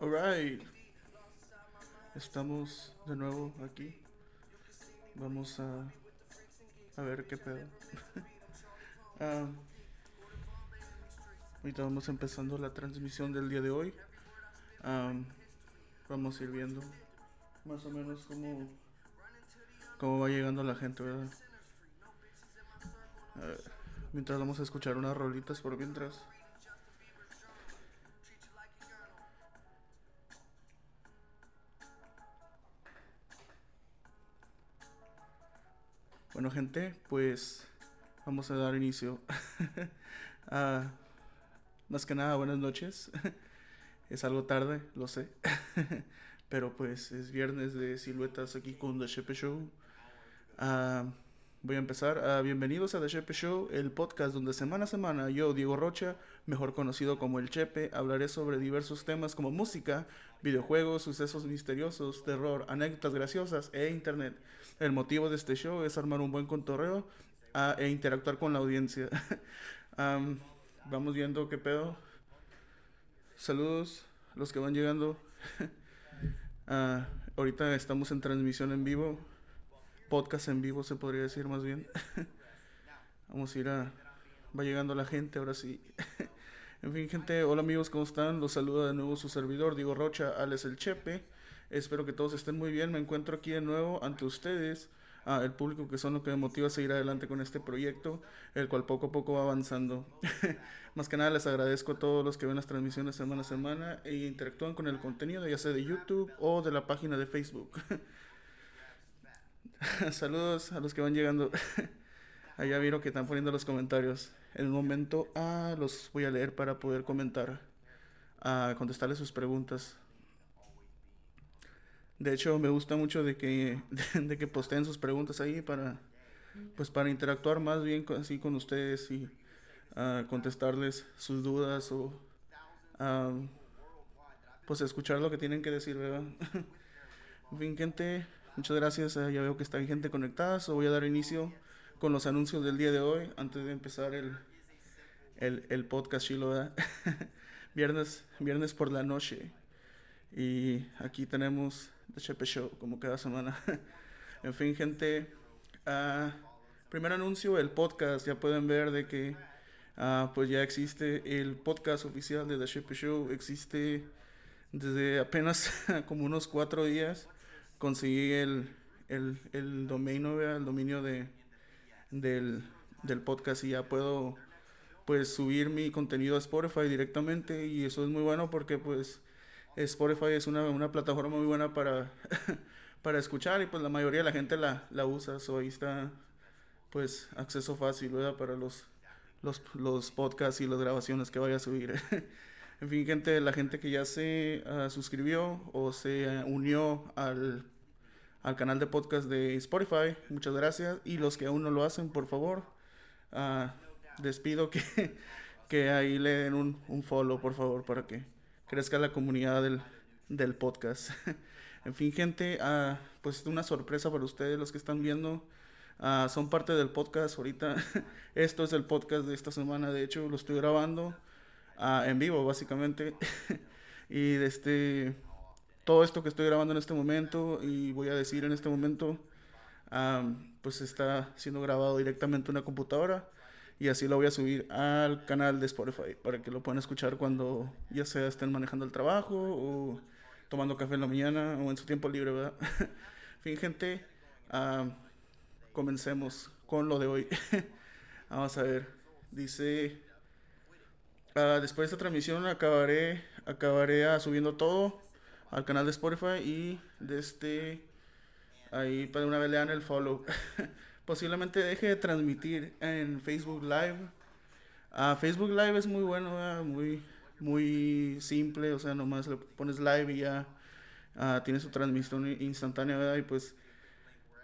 Alright. Estamos de nuevo aquí. Vamos a, a ver qué pedo. Ah, ahorita vamos empezando la transmisión del día de hoy. Ah, vamos a ir viendo más o menos cómo, cómo va llegando la gente, ¿verdad? Mientras vamos a escuchar unas rolitas por mientras. Bueno, gente, pues vamos a dar inicio. Más que nada, buenas noches. es algo tarde, lo sé. Pero pues es viernes de siluetas aquí con The Shepe Show. Ah, voy a empezar. Ah, bienvenidos a The Chepe Show, el podcast donde semana a semana yo, Diego Rocha, mejor conocido como El Chepe, hablaré sobre diversos temas como música, videojuegos, sucesos misteriosos, terror, anécdotas graciosas e internet. El motivo de este show es armar un buen contorreo ah, e interactuar con la audiencia. Am, vamos viendo qué pedo. Saludos a los que van llegando. Ah, ahorita estamos en transmisión en vivo. Podcast en vivo se podría decir más bien. Vamos a ir a... Va llegando la gente ahora sí. en fin, gente, hola amigos, ¿cómo están? Los saluda de nuevo su servidor, Diego Rocha, Alex El Chepe. Espero que todos estén muy bien. Me encuentro aquí de nuevo ante ustedes, el público que son lo que me motiva a seguir adelante con este proyecto, el cual poco a poco va avanzando. Más que nada les agradezco a todos los que ven las transmisiones semana a semana e interactúan con el contenido, ya sea de YouTube o de la página de Facebook. Saludos a los que van llegando. Allá vieron que están poniendo los comentarios. En el momento, ah, los voy a leer para poder comentar, a contestarles sus preguntas. De hecho, me gusta mucho de que, de, que posteen sus preguntas ahí para, pues para interactuar más bien con, así con ustedes y ah, contestarles sus dudas o ah, pues escuchar lo que tienen que decir, ¿verdad? en fin, gente, muchas gracias. Ah, ya veo que está gente conectada, so voy a dar inicio con los anuncios del día de hoy antes de empezar el, el, el podcast ¿verdad? viernes, viernes por la noche. Y aquí tenemos The Chepe Show, como cada semana. en fin, gente. ah, primer anuncio, el podcast. Ya pueden ver de que ah, pues ya existe el podcast oficial de The Chepe Show. Existe desde apenas como unos cuatro días. Conseguí el, el, el dominio, el dominio de, del, del podcast y ya puedo pues subir mi contenido a Spotify directamente y eso es muy bueno porque pues Spotify es una, una plataforma muy buena para, para escuchar y pues la mayoría de la gente la, la usa, so ahí está pues acceso fácil. Para los, los, los podcasts y las grabaciones que vaya a subir. en fin, gente, la gente que ya se ah, suscribió o se ah, unió al, al canal de podcast de Spotify, muchas gracias. Y los que aún no lo hacen, por favor, ah, les pido que, que ahí le den un, un follow, por favor, para que crezca la comunidad del, del podcast. en fin, gente, ah, pues una sorpresa para ustedes, los que están viendo. son parte del podcast ahorita. Esto es el podcast de esta semana, de hecho, lo estoy grabando ah, en vivo, básicamente. y este, todo esto que estoy grabando en este momento y voy a decir en este momento, pues está siendo grabado directamente en una computadora y así lo voy a subir al canal de Spotify para que lo puedan escuchar cuando ya sea estén manejando el trabajo o tomando café en la mañana o en su tiempo libre, ¿verdad? Fin, gente, comencemos con lo de hoy. Vamos a ver, dice, ah, después de esta transmisión acabaré, acabaré ah, subiendo todo al canal de Spotify y de este, ahí para una vez le dan el follow. Posiblemente deje de transmitir en Facebook Live. Ah, Facebook Live es muy bueno, muy muy simple, o sea, nomás le pones live y ya ah, tiene su transmisión instantánea. Y pues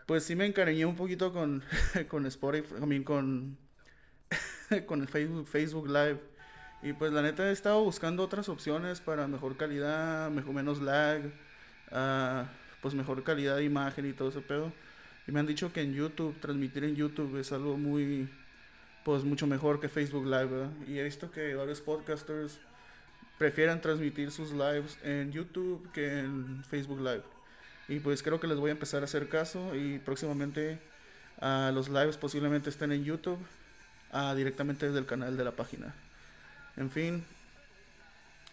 pues sí me encariñé un poquito con con Spotify, también con con el Facebook Facebook Live. Y pues la neta he estado buscando otras opciones para mejor calidad, mejor menos lag, ah, pues mejor calidad de imagen y todo ese pedo. Y me han dicho que en YouTube, transmitir en YouTube es algo muy, pues mucho mejor que Facebook Live. Y he visto que varios podcasters prefieren transmitir sus lives en YouTube que en Facebook Live. Y pues creo que les voy a empezar a hacer caso y próximamente a los lives posiblemente estén en YouTube directamente desde el canal de la página. En fin,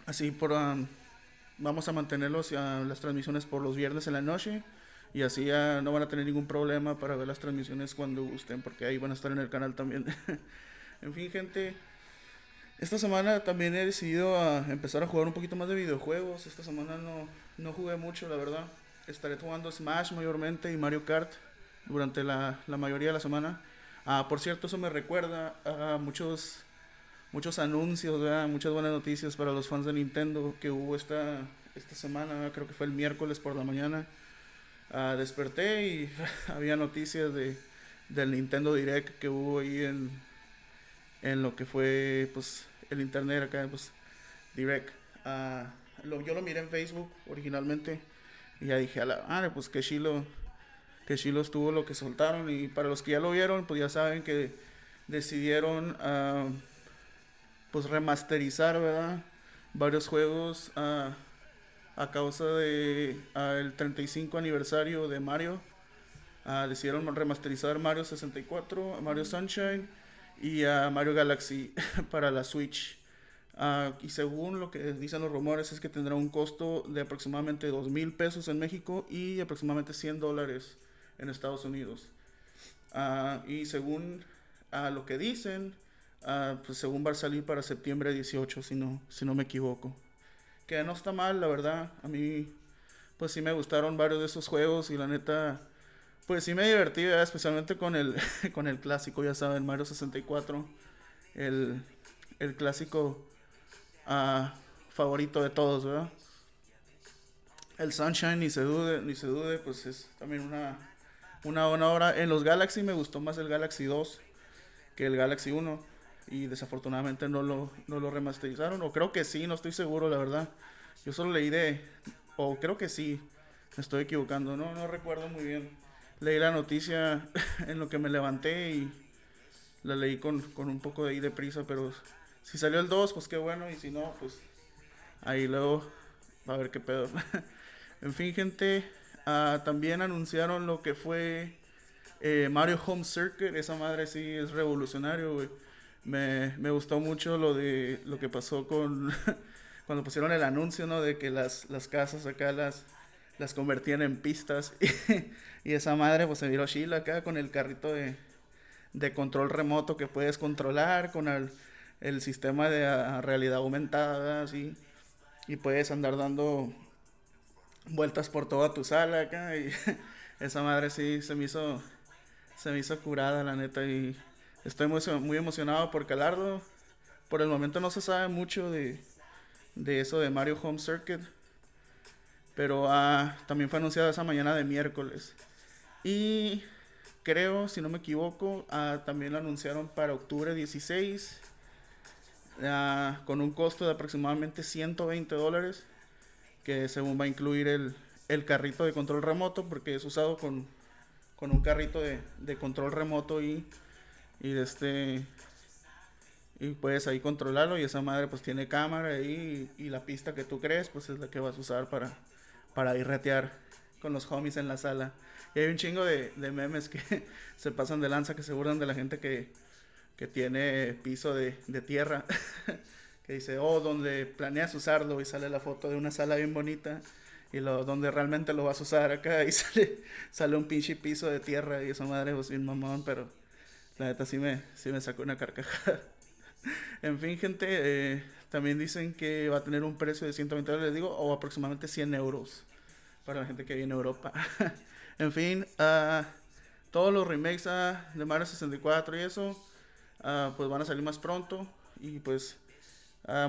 así por um, vamos a mantenerlos las transmisiones por los viernes en la noche y así ya no van a tener ningún problema para ver las transmisiones cuando gusten porque ahí van a estar en el canal también. en fin, gente, esta semana también he decidido a empezar a jugar un poquito más de videojuegos. Esta semana no, no jugué mucho, la verdad. Estaré jugando Smash mayormente y Mario Kart durante la, la mayoría de la semana. Ah, por cierto, eso me recuerda a muchos, muchos anuncios, muchas buenas noticias para los fans de Nintendo que hubo esta, esta semana, creo que fue el miércoles por la mañana. Ah, desperté y había noticias de, del Nintendo Direct que hubo ahí en, en lo que fue pues el internet acá, pues Direct. Ah, lo, yo lo miré en Facebook originalmente y ya dije, a la madre, pues que chilo que sí los tuvo lo que soltaron. Y para los que ya lo vieron, pues ya saben que decidieron uh, pues remasterizar, ¿verdad? Varios juegos uh, a causa de uh, el 35 aniversario de Mario. decidieron remasterizar Mario 64, Mario Sunshine y a Mario Galaxy para la Switch. y según lo que dicen los rumores es que tendrá un costo de aproximadamente 2 mil pesos en México y aproximadamente 100 dólares en Estados Unidos. Ah, y según a lo que dicen, pues según va a para septiembre 18, si no, si no me equivoco. Que no está mal, la verdad. A mí, pues sí me gustaron varios de esos juegos y la neta, pues sí me divertí, especialmente con el, con el clásico, ya saben, Mario 64. El, el clásico uh, favorito de todos, ¿verdad? El Sunshine, ni se dude, ni se dude, pues es también una una buena hora. En los Galaxy me gustó más el Galaxy 2 que el Galaxy 1. Y desafortunadamente no lo, no lo remasterizaron. O creo que sí, no estoy seguro, la verdad. Yo solo leí de. O creo que sí. Me estoy equivocando. No, no recuerdo muy bien. Leí la noticia en lo que me levanté y la leí con, con un poco de ahí de prisa. Pero si salió el 2, pues qué bueno. Y si no, pues ahí luego va a ver qué pedo. en fin, gente. Ah, también anunciaron lo que fue eh, Mario Home Circuit. Esa madre sí es revolucionario, Me, me, gustó mucho lo de lo que pasó con cuando pusieron el anuncio, ¿no? De que las, las casas acá las, las convertían en pistas. y esa madre pues se miró chila acá con el carrito de, de control remoto que puedes controlar, con el, el sistema de realidad aumentada, así. Y puedes andar dando vueltas por toda tu sala acá y esa madre sí se me hizo se me hizo curada la neta y estoy muy, muy emocionado por calarlo. Por el momento no se sabe mucho de, de eso de Mario Home Circuit. Pero ah, también fue anunciado esa mañana de miércoles. Y creo, si no me equivoco, ah, también lo anunciaron para octubre 16. Ah, con un costo de aproximadamente 120 dólares que según va a incluir el, el carrito de control remoto, porque es usado con, con un carrito de, de, control remoto y, y de este y puedes ahí controlarlo y esa madre pues tiene cámara ahí y, la pista que tú crees pues es la que vas a usar para, para ir retear con los homies en la sala. Y hay un chingo de, de memes que se pasan de lanza, que se burlan de la gente que, que tiene piso de, de tierra. que dice, oh, donde planeas usarlo y sale la foto de una sala bien bonita y lo donde realmente lo vas a usar acá y sale, sale un pinche piso de tierra y esa madre pues bien mamón, pero la neta sí me, sí me sacó una carcajada. en fin, gente, eh, también dicen que va a tener un precio de 120 dólares, digo, o aproximadamente 100 euros para la gente que viene a Europa. en fin, uh, todos los remakes uh, de Mario 64 y eso, uh, pues van a salir más pronto y pues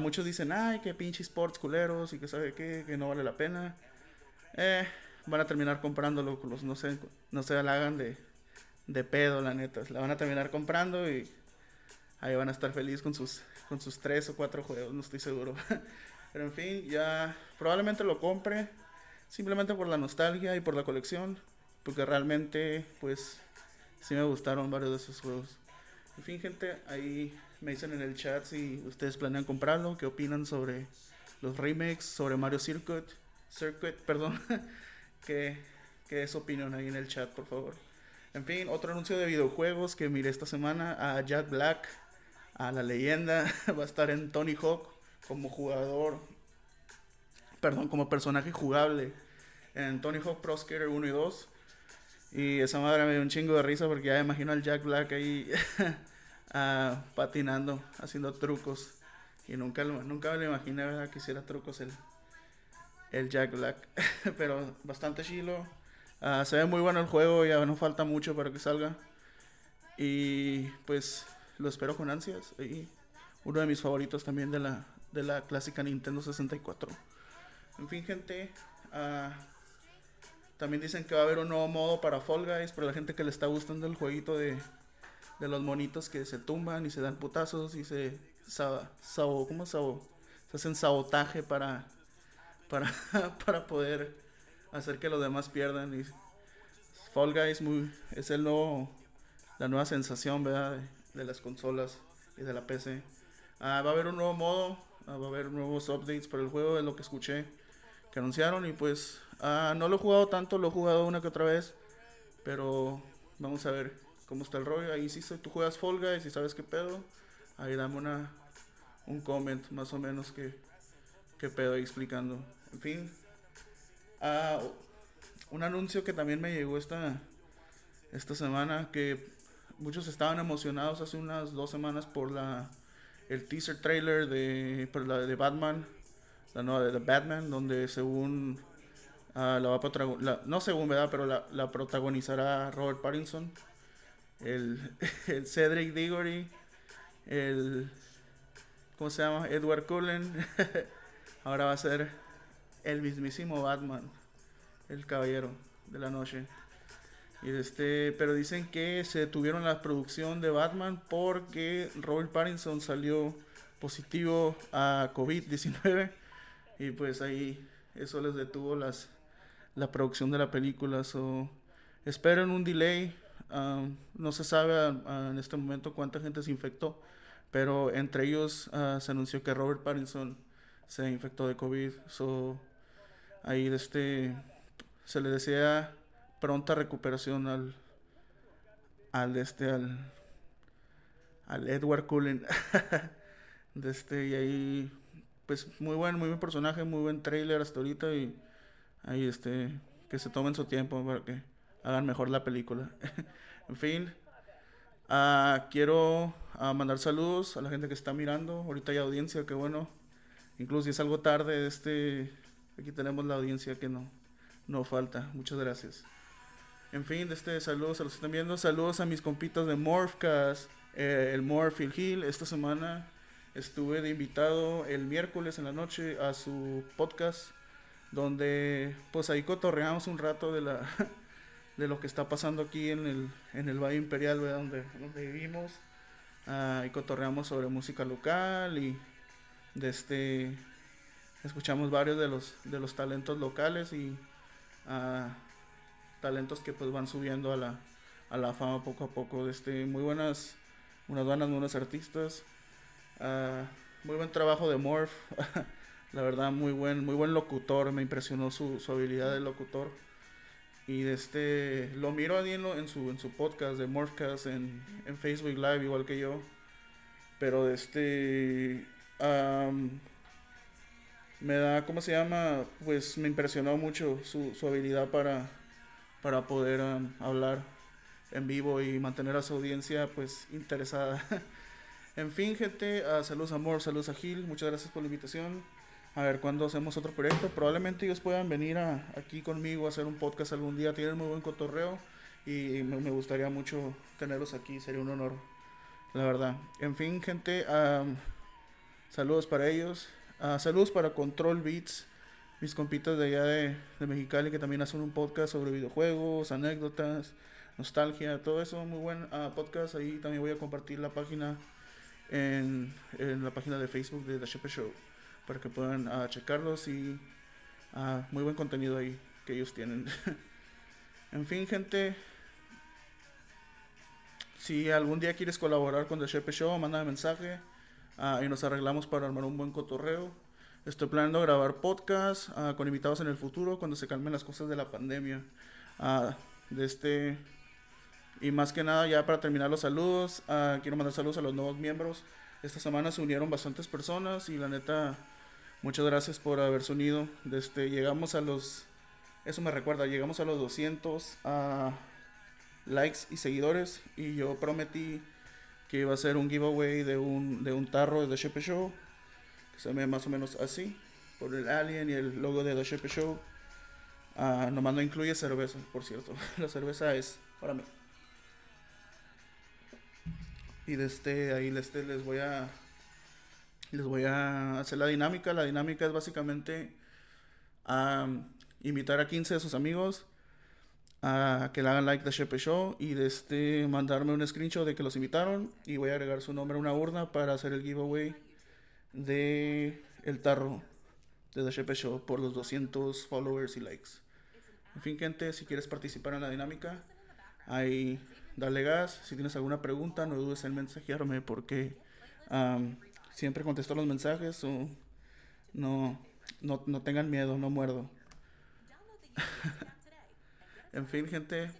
muchos dicen, ay, que pinche sports culeros y que sabe qué, que no vale la pena. Eh, van a terminar comprándolo, los, no sé, no se la hagan de, de pedo, la neta. La van a terminar comprando y ahí van a estar felices con sus, con sus tres o cuatro juegos, no estoy seguro. Pero en fin, ya probablemente lo compre simplemente por la nostalgia y por la colección, porque realmente, pues, sí me gustaron varios de esos juegos. En fin, gente, ahí me dicen en el chat si ustedes planean comprarlo, qué opinan sobre, los remakes sobre Mario Circuit, Circuit, perdón, que, que es opinión ahí en el chat, por favor. En fin, otro anuncio de videojuegos que miré esta semana a Jack Black, a la leyenda, va a estar en Tony Hawk como jugador, perdón, como personaje jugable en Tony Hawk Pro Skater 1 y 2. Y esa madre me dio un chingo de risa porque ya imagino al Jack Black ahí uh, patinando, haciendo trucos. Y nunca, nunca me lo imaginé que hiciera trucos el, el Jack Black. Pero bastante chilo. Uh, se ve muy bueno el juego, ya no falta mucho para que salga. Y pues lo espero con ansias. Y uno de mis favoritos también de la, de la clásica Nintendo 64. En fin, gente. Uh, también dicen que va a haber un nuevo modo para Fall Guys, para la gente que le está gustando el jueguito de, de los monitos que se tumban y se dan putazos y se ¿cómo se hacen sabotaje para para, para poder hacer que los demás pierdan y Fall Guys muy es el nuevo la nueva sensación ¿verdad? De, las consolas y de la PC. Ah, va a haber un nuevo modo, ah, va a haber nuevos updates para el juego, es lo que escuché que anunciaron y pues ah, no lo he jugado tanto, lo he jugado una que otra vez, pero vamos a ver cómo está el rollo. Ahí sí, tú juegas Fall Guys y sabes qué pedo, ahí dame una, un comment más o menos que, qué pedo ahí explicando. En fin, ah, un anuncio que también me llegó esta, esta semana que muchos estaban emocionados hace unas dos semanas por la el teaser trailer de, la de Batman la nueva de The Batman, donde según uh, la va a no según verdad, pero la, la, protagonizará Robert Pattinson, el, el, Cedric Diggory, el ¿cómo se llama? Edward Cullen. Ahora va a ser el mismísimo Batman, el caballero de la noche. Y este, pero dicen que se detuvieron la producción de Batman porque Robert Pattinson salió positivo a COVID-19 y pues ahí eso les detuvo las, la producción de la película. So, esperen un delay. Um, no se sabe en este momento cuánta gente se infectó, pero entre ellos uh, se anunció que Robert Pattinson se infectó de COVID. So, ahí este, se le desea pronta recuperación al, al, este, al, al Edward Cullen. de este, y ahí pues muy buen, muy buen personaje, muy buen trailer hasta ahorita y ahí este, que se tomen su tiempo para que hagan mejor la película. en fin, uh, quiero uh, mandar saludos a la gente que está mirando. Ahorita hay audiencia, que bueno. Incluso si es algo tarde, este, aquí tenemos la audiencia que no, no falta. Muchas gracias. En fin, este, saludos a los que están viendo. Saludos a mis compitas de Morphcast, eh, el Morph Hill. Esta semana Estuve de invitado el miércoles en la noche a su podcast, donde pues ahí cotorreamos un rato de la de lo que está pasando aquí en el, en el Valle Imperial, Donde, donde vivimos. Uh, y cotorreamos sobre música local y de este escuchamos varios de los de los talentos locales y uh, talentos que pues van subiendo a la, a la fama poco a poco. Este, muy buenas, unas buenas, buenos artistas. Ah, muy buen trabajo de Morph. la verdad, muy buen, muy buen locutor. Me impresionó su, su habilidad de locutor. Y de este, lo miro ahí en, en, su, en su podcast de Morphcast en, en Facebook Live, igual que yo. Pero de este. Me da, ¿cómo se llama? Pues me impresionó mucho su, su habilidad para, para poder hablar en vivo y mantener a su audiencia pues interesada. En fin, gente, uh, saludos Amor, saludos a Gil, muchas gracias por la invitación. A ver cuándo hacemos otro proyecto. Probablemente ellos puedan venir a, aquí conmigo a hacer un podcast algún día. Tienen muy buen cotorreo y me, gustaría mucho tenerlos aquí. Sería un honor, la verdad. En fin, gente, saludos para ellos. Uh, saludos para Control Beats, mis compitas de allá de, de Mexicali que también hacen un podcast sobre videojuegos, anécdotas, nostalgia, todo eso. Muy buen uh, podcast. Ahí también voy a compartir la página en, en la página de Facebook de The Shepherd Show para que puedan uh, checarlos y muy buen contenido ahí que ellos tienen. en fin, gente, si algún día quieres colaborar con The Shepherd Show, manda mensaje uh, y nos arreglamos para armar un buen cotorreo. Estoy planeando grabar podcast ah, con invitados en el futuro cuando se calmen las cosas de la pandemia. Ah, de este y más que nada ya para terminar los saludos, quiero mandar saludos a los nuevos miembros. Esta semana se unieron bastantes personas y la neta muchas gracias por haberse unido. Desde este, llegamos a los eso me recuerda, llegamos a los 200 likes y seguidores y yo prometí que iba a ser un giveaway de un, de un tarro de The Shepe Show, que se ve más o menos así, por el alien y el logo de The Shepe Show. Uh, nomás no incluye cerveza, por cierto. La cerveza es para mí. Y desde este, ahí les, les voy a les voy a hacer la dinámica. La dinámica es básicamente invitar a 15 de sus amigos a que le hagan like de Shepe Show y de este mandarme un screenshot de que los invitaron y voy a agregar su nombre a una urna para hacer el giveaway de el tarro de The Shepe Show por los 200 followers y likes. En fin, gente, si quieres participar en la dinámica, ahí dale gas. Si tienes alguna pregunta, no dudes en mensajearme porque siempre contesto los mensajes o no, no, no tengan miedo, no muerdo. En fin, gente.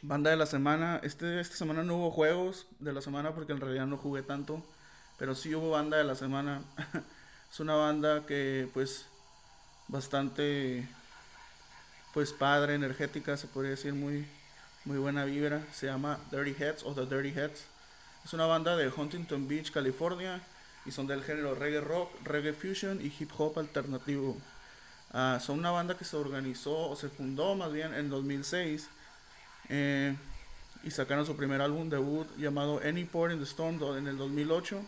Banda de la semana. Este, esta semana no hubo juegos de la semana porque en realidad no jugué tanto. Pero sí hubo banda de la semana. es una banda que pues bastante pues padre, energética, se podría decir muy, muy buena vibra. Se llama Dirty Heads o The Dirty Heads. Es una banda de Huntington Beach, California. Y son del género reggae rock, reggae fusion y hip hop alternativo. Ah, son una banda que se organizó o se fundó más bien en 2006 eh, y sacaron su primer álbum debut llamado Any Port in the Storm en el 2008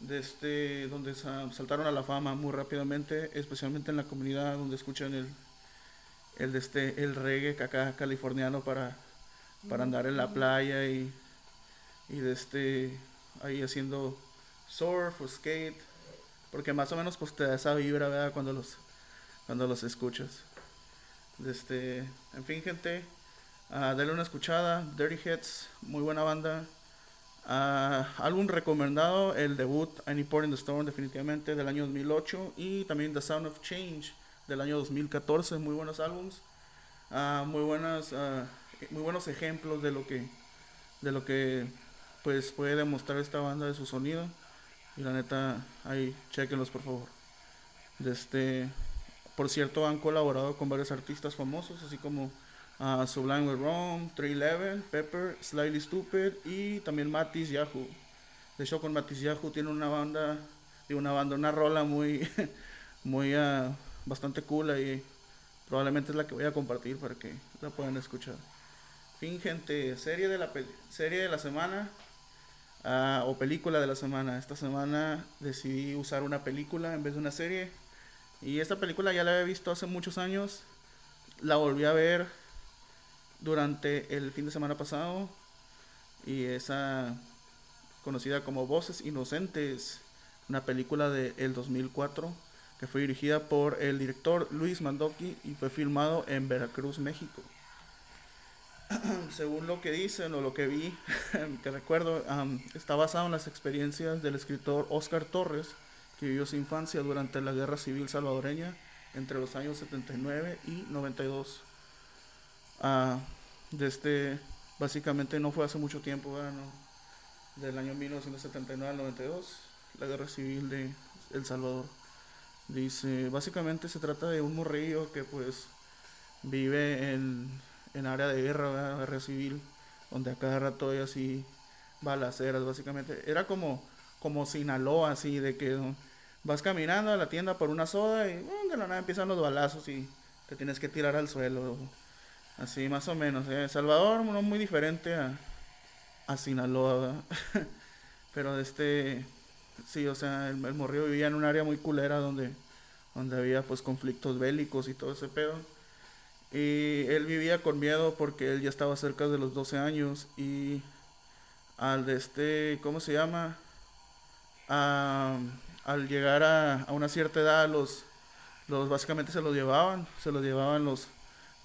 de este, donde saltaron a la fama muy rápidamente, especialmente en la comunidad donde escuchan el, el, de este, el reggae acá californiano para, para andar en la playa y, y de este, ahí haciendo surf o skate, porque más o menos pues te da esa vibra, ¿verdad? Cuando los, cuando los escuchas. Este, en fin, gente, uh, dale una escuchada. Dirty Hits, muy buena banda. Uh, álbum recomendado, el debut Any Port in the Storm, definitivamente, del año 2008. Y también The Sound of Change, del año 2014. Muy buenos álbums. Uh, muy, buenas, muy buenos ejemplos de lo que, de lo que pues, puede demostrar esta banda de su sonido. Y la neta, ahí, chequenlos por favor. De este, por cierto, han colaborado con varios artistas famosos, así como uh, Sublime with Rome, 311, Pepper, Slightly Stupid y también Matis Yahoo. De hecho, con Matis Yahoo tiene una banda, y una banda, una rola muy, muy, uh, bastante cool y probablemente es la que voy a compartir para que la puedan escuchar. Fin, gente, serie de la, serie de la semana. Uh, o película de la semana. Esta semana decidí usar una película en vez de una serie. Y esta película ya la había visto hace muchos años. La volví a ver durante el fin de semana pasado. Y esa conocida como Voces Inocentes, una película del el 2004 que fue dirigida por el director Luis Mandoki y fue filmado en Veracruz, México. Según lo que dicen o lo que vi, que recuerdo, está basado en las experiencias del escritor Oscar Torres, que vivió su infancia durante la Guerra Civil Salvadoreña entre los años 79 y 92. Ah, este básicamente no fue hace mucho tiempo, del año 1979 al 92, la Guerra Civil de El Salvador. Dice, básicamente se trata de un morrillo que pues vive en, en área de guerra, guerra civil, donde a cada rato hay así balaceras, básicamente. Era como como Sinaloa, así, de que vas caminando a la tienda por una soda y uh, de la nada empiezan los balazos y te tienes que tirar al suelo. Así, más o menos. ¿eh? Salvador no muy diferente a, a Sinaloa, Pero este, sí, o sea, el, el morrillo vivía en un área muy culera donde, donde había pues conflictos bélicos y todo ese pedo. Y él vivía con miedo porque él ya estaba cerca de los 12 años y al de este, ¿cómo se llama? Al llegar a, una cierta edad, los, los básicamente se los llevaban, se los llevaban los,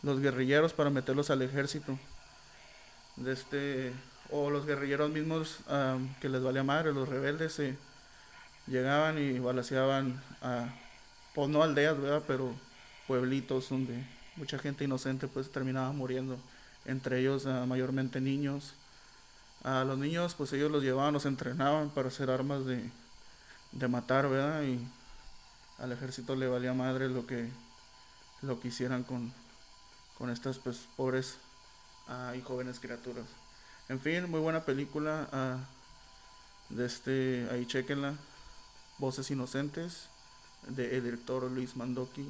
los guerrilleros para meterlos al ejército. De este, o los guerrilleros mismos que les valía madre, los rebeldes, se, llegaban y balaseaban a, pues no aldeas, ¿verdad? Pero pueblitos donde mucha gente inocente pues terminaba muriendo, entre ellos ah, mayormente niños. A los niños pues ellos los llevaban, los entrenaban para hacer armas de, de matar, ¿verdad? Y al ejército le valía madre lo que, lo que hicieran con, con estas pues pobres ah, y jóvenes criaturas. En fin, muy buena película. ah, de este, ahí chequenla. Voces Inocentes, de director Luis Mandoki.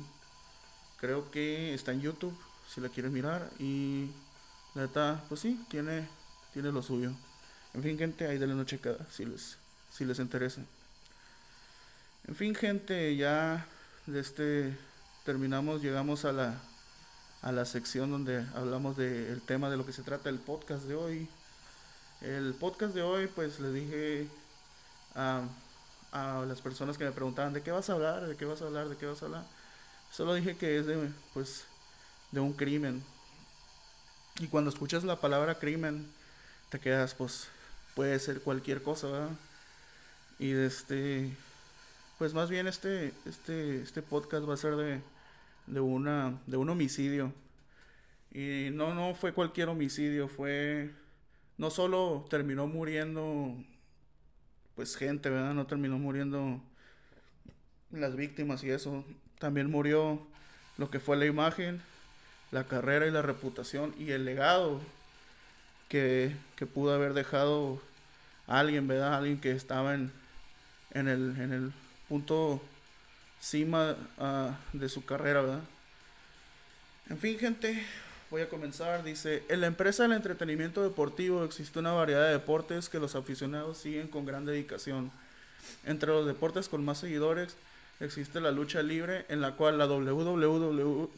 Creo que está en YouTube, si la quieren mirar. Y la neta, pues sí, tiene, tiene lo suyo. En fin, gente, ahí denle una checada, si les, si les interesa. En fin, gente, ya de este terminamos, llegamos a la, a la sección donde hablamos del tema de lo que se trata el podcast de hoy. El podcast de hoy, pues les dije a, a las personas que me preguntaban de qué vas a hablar, de qué vas a hablar, de qué vas a hablar. Solo dije que es de, pues, de un crimen. Y cuando escuchas la palabra crimen, te quedas, pues, puede ser cualquier cosa, ¿verdad? Y este, pues más bien este, este, este podcast va a ser de, de una, de un homicidio. Y no, no fue cualquier homicidio, fue, no solo terminó muriendo, pues gente, ¿verdad? No terminó muriendo las víctimas y eso. También murió lo que fue la imagen, la carrera y la reputación y el legado que, que pudo haber dejado alguien, ¿verdad? Alguien que estaba en, en, el, en el punto cima ah, de su carrera, ¿verdad? En fin, gente, voy a comenzar. Dice, en la empresa del entretenimiento deportivo existe una variedad de deportes que los aficionados siguen con gran dedicación. Entre los deportes con más seguidores existe la lucha libre, en la cual la WWE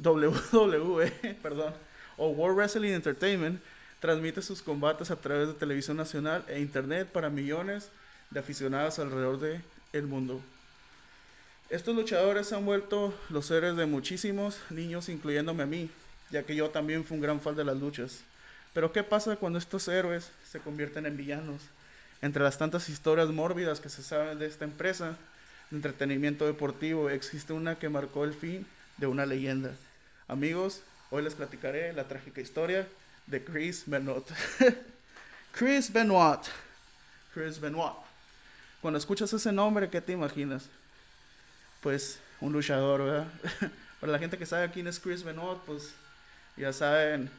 perdón, o World Wrestling Entertainment transmite sus combates a través de televisión nacional e internet para millones de aficionados alrededor del el mundo. Estos luchadores han vuelto los héroes de muchísimos niños, incluyéndome a mí, ya que yo también fui un gran fan de las luchas. Pero ¿qué pasa cuando estos héroes se convierten en villanos? Entre las tantas historias mórbidas que se saben de esta empresa de entretenimiento deportivo, existe una que marcó el fin de una leyenda. Amigos, hoy les platicaré la trágica historia de Chris Benoit. Chris Benoit. Chris Benoit. Cuando escuchas ese nombre, ¿qué te imaginas? Pues un luchador, ¿verdad? Para la gente que sabe quién es Chris Benoit, pues ya saben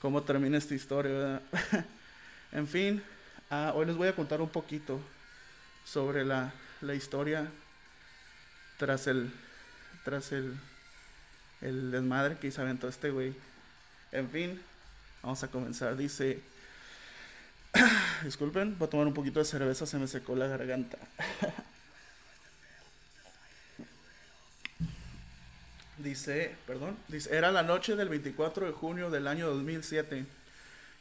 cómo termina esta historia, ¿verdad? en fin, ah, hoy les voy a contar un poquito sobre la, la historia tras el tras el el desmadre que se aventó este güey. En fin, vamos a comenzar. Dice, disculpen, voy a tomar un poquito de cerveza, se me secó la garganta. Dice, perdón, dice, era la noche del 24 de junio del año 2007.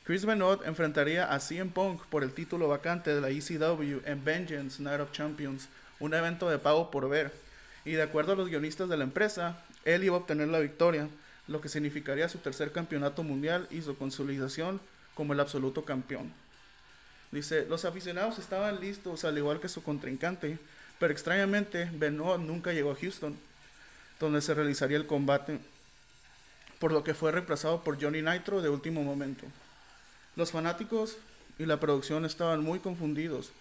Chris Benoit enfrentaría a CM Punk por el título vacante de la ECW en Vengeance Night of Champions, un evento de pago por ver. Y de acuerdo a los guionistas de la empresa, él iba a obtener la victoria, lo que significaría su tercer campeonato mundial y su consolidación como el absoluto campeón. Dice, los aficionados estaban listos al igual que su contrincante, pero extrañamente Benoit nunca llegó a Houston donde se realizaría el combate, por lo que fue reemplazado por Johnny Nitro de último momento. Los fanáticos y la producción estaban muy confundidos.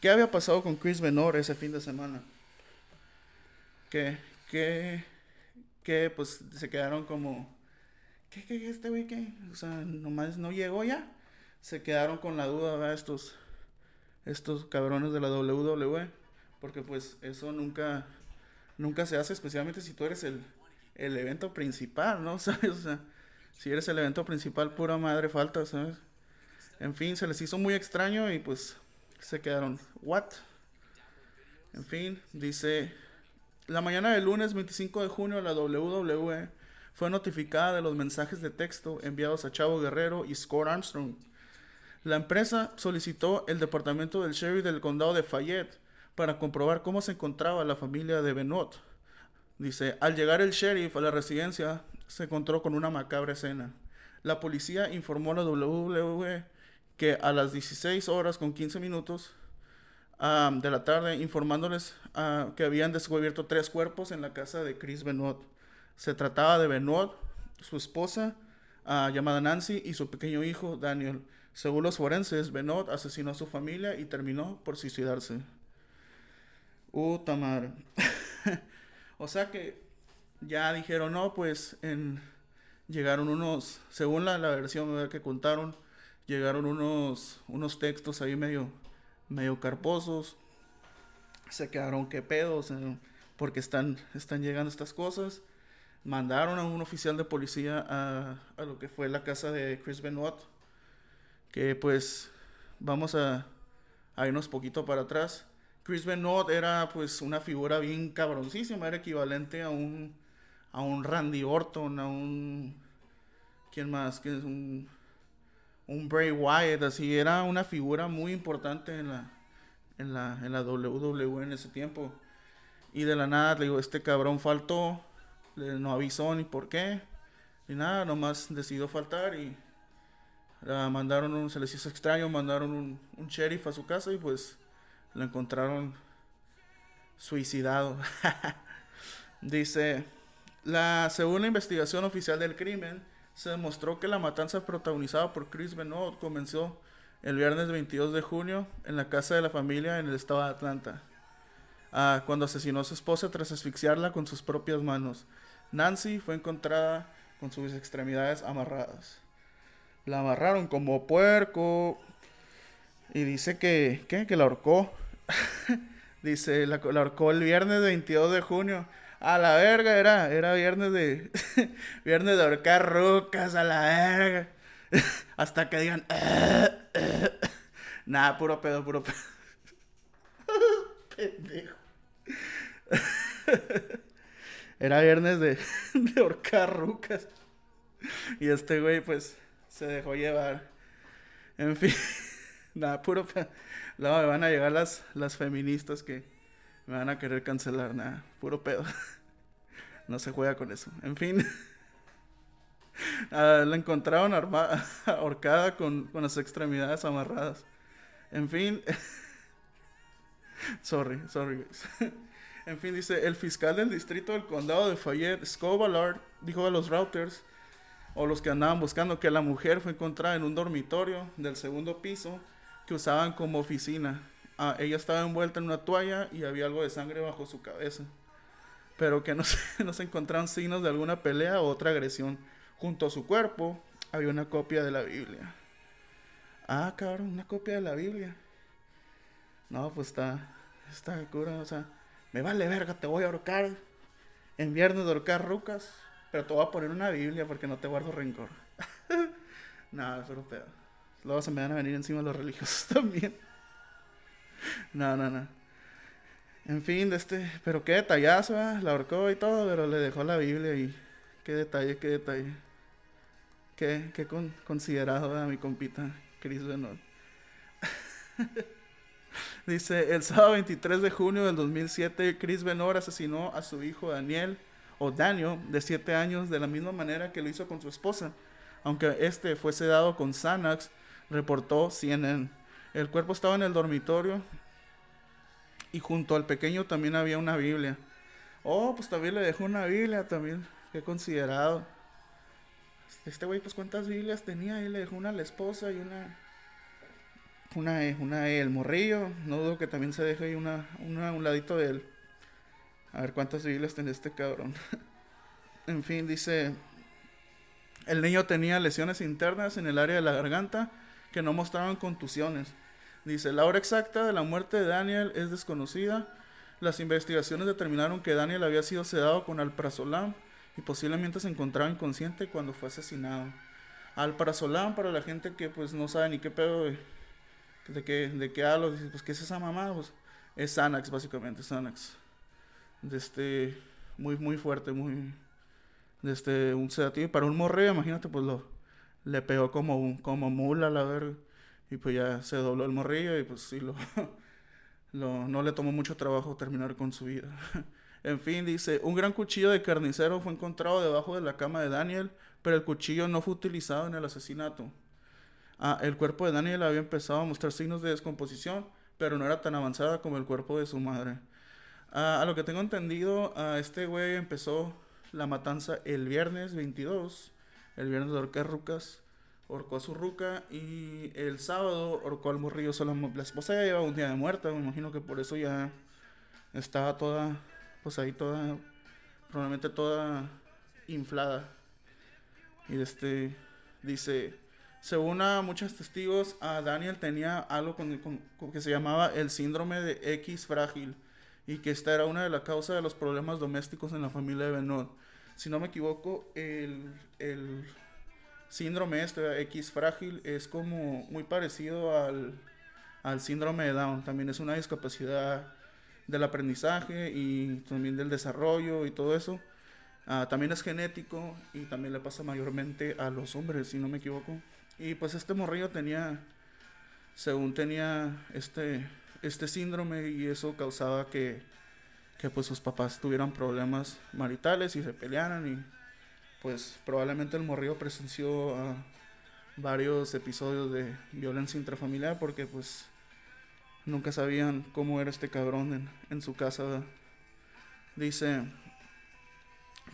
¿Qué había pasado con Chris Benoit ese fin de semana? Que, que, que, pues se quedaron como, ¿qué, qué, este güey qué? O sea, nomás no llegó ya. Se quedaron con la duda, ¿verdad? Estos, estos cabrones de la WWE, porque pues eso nunca, nunca se hace, especialmente si tú eres el, el evento principal, ¿no? ¿Sabes? O sea, si eres el evento principal, pura madre falta, ¿sabes? En fin, se les hizo muy extraño y pues se quedaron, ¿what? En fin, dice, la mañana del lunes 25 de junio la WWE fue notificada de los mensajes de texto enviados a Chavo Guerrero y Scott Armstrong. La empresa solicitó el departamento del sheriff del condado de Fayette para comprobar cómo se encontraba la familia de Benoit. Dice, al llegar el sheriff a la residencia, se encontró con una macabra escena. La policía informó a la WWE que a las 16 horas con 15 minutos ah, de la tarde informándoles ah, que habían descubierto tres cuerpos en la casa de Chris Benoit. Se trataba de Benoit, su esposa llamada Nancy y su pequeño hijo Daniel. Según los forenses, Benoit asesinó a su familia y terminó por suicidarse. Uh, tamar. o sea que ya dijeron, no, pues llegaron unos, según la, la versión que contaron, llegaron unos, unos textos ahí medio, medio carposos. Se quedaron qué pedos, porque están, están llegando estas cosas. Mandaron a un oficial de policía a, a lo que fue la casa de Chris Benoit. Que pues vamos a, a irnos poquito para atrás. Chris Benoit era pues una figura bien cabroncísima, era equivalente a un a un Randy Orton, a un quién más, que es un un Bray Wyatt, así era una figura muy importante en la en la en la WWE en ese tiempo. Y de la nada le digo, este cabrón faltó, no avisó ni por qué, ni nada, nomás decidió faltar y mandaron un, se les hizo extraño, mandaron un, un sheriff a su casa y pues lo encontraron suicidado. Dice, la segunda investigación oficial del crimen se demostró que la matanza protagonizada por Chris Benoit comenzó el viernes 22 de junio en la casa de la familia en el estado de Atlanta, ah, cuando asesinó a su esposa tras asfixiarla con sus propias manos. Nancy fue encontrada con sus extremidades amarradas. La amarraron como puerco y dice que, ¿qué? que la ahorcó. Dice, la, la el viernes 22 de junio. A la verga, era, era viernes de. viernes de ahorcar rucas, a la verga. Hasta que digan. Nada, puro pedo, puro pedo. Pendejo. Era viernes de, de ahorcar rucas. Y este güey, pues, se dejó llevar. En fin. Nada, puro pedo. Luego me van a llegar las, las feministas que me van a querer cancelar. Nada, puro pedo. No se juega con eso. En fin. Ah, la encontraron armada, ahorcada con, con las extremidades amarradas. En fin. sorry, sorry, en fin, dice, el fiscal del distrito del condado de Fayette, Scott Ballard, dijo a los routers, o los que andaban buscando, que la mujer fue encontrada en un dormitorio del segundo piso que usaban como oficina. Ah, ella estaba envuelta en una toalla y había algo de sangre bajo su cabeza. Pero que no se, no se encontraron signos de alguna pelea o otra agresión. Junto a su cuerpo había una copia de la Biblia. Ah, cabrón, una copia de la Biblia. No, pues está, está cura, o sea, me vale verga, te voy a ahorcar. En viernes de ahorcar rucas, pero te voy a poner una Biblia porque no te guardo rencor. Nada, pero pedo. Luego se me van a venir encima los religiosos también. No, no, no. En fin, de este, pero qué detallazo, ¿eh? la ahorcó y todo, pero le dejó la Biblia y qué detalle, qué detalle. Qué, qué con, considerado a mi compita Chris Benoit. Dice, el sábado 23 de junio del 2007, Chris Benoit asesinó a su hijo Daniel, o Daniel, de 7 años, de la misma manera que lo hizo con su esposa. Aunque este fue sedado con Xanax reportó CNN. El cuerpo estaba en el dormitorio y junto al pequeño también había una Biblia. Oh, pues también le dejó una Biblia también. Qué considerado. Este güey, pues cuántas Biblias tenía. Y le dejó una a la esposa y una. Una, una el morrillo. No dudo que también se deje ahí una, una a un ladito de él. A ver cuántas Biblias tiene este cabrón. en fin, dice. El niño tenía lesiones internas en el área de la garganta que no mostraban contusiones. Dice, la hora exacta de la muerte de Daniel es desconocida. Las investigaciones determinaron que Daniel había sido sedado con alprazolam y posiblemente se encontraba inconsciente cuando fue asesinado. Alprazolam, para la gente que pues no sabe ni qué pedo de, qué, de qué hablo, dice, pues qué es esa mamá, pues es Xanax básicamente, Xanax. De este, muy, muy fuerte, muy, de este, un sedativo. Para un morreo, imagínate, pues lo, le pegó como, como mula la verga. Y pues ya se dobló el morrillo y pues sí, lo, no le tomó mucho trabajo terminar con su vida. en fin, dice, un gran cuchillo de carnicero fue encontrado debajo de la cama de Daniel, pero el cuchillo no fue utilizado en el asesinato. Ah, el cuerpo de Daniel había empezado a mostrar signos de descomposición, pero no era tan avanzada como el cuerpo de su madre. a lo que tengo entendido, este güey empezó la matanza el viernes 22, el viernes de Orqué Rucas, orcó a su ruca y el sábado orcó al morrillo solo. La esposa ya lleva un día de muerta, me imagino que por eso ya estaba toda, pues ahí toda, probablemente toda inflada. Y este, dice, según a muchos testigos, a Daniel tenía algo que se llamaba el síndrome de X frágil y que esta era una de las causas de los problemas domésticos en la familia de Benoit. Si no me equivoco, el, el síndrome este X frágil es como muy parecido al, al síndrome de Down. También es una discapacidad del aprendizaje y también del desarrollo y todo eso. Ah, también es genético y también le pasa mayormente a los hombres, si no me equivoco. Y pues este morrillo tenía, según tenía este, este síndrome y eso causaba que, que pues sus papás tuvieran problemas maritales y se pelearan y pues probablemente el morrillo presenció ah, varios episodios de violencia intrafamiliar porque pues nunca sabían cómo era este cabrón en, su casa. Dice,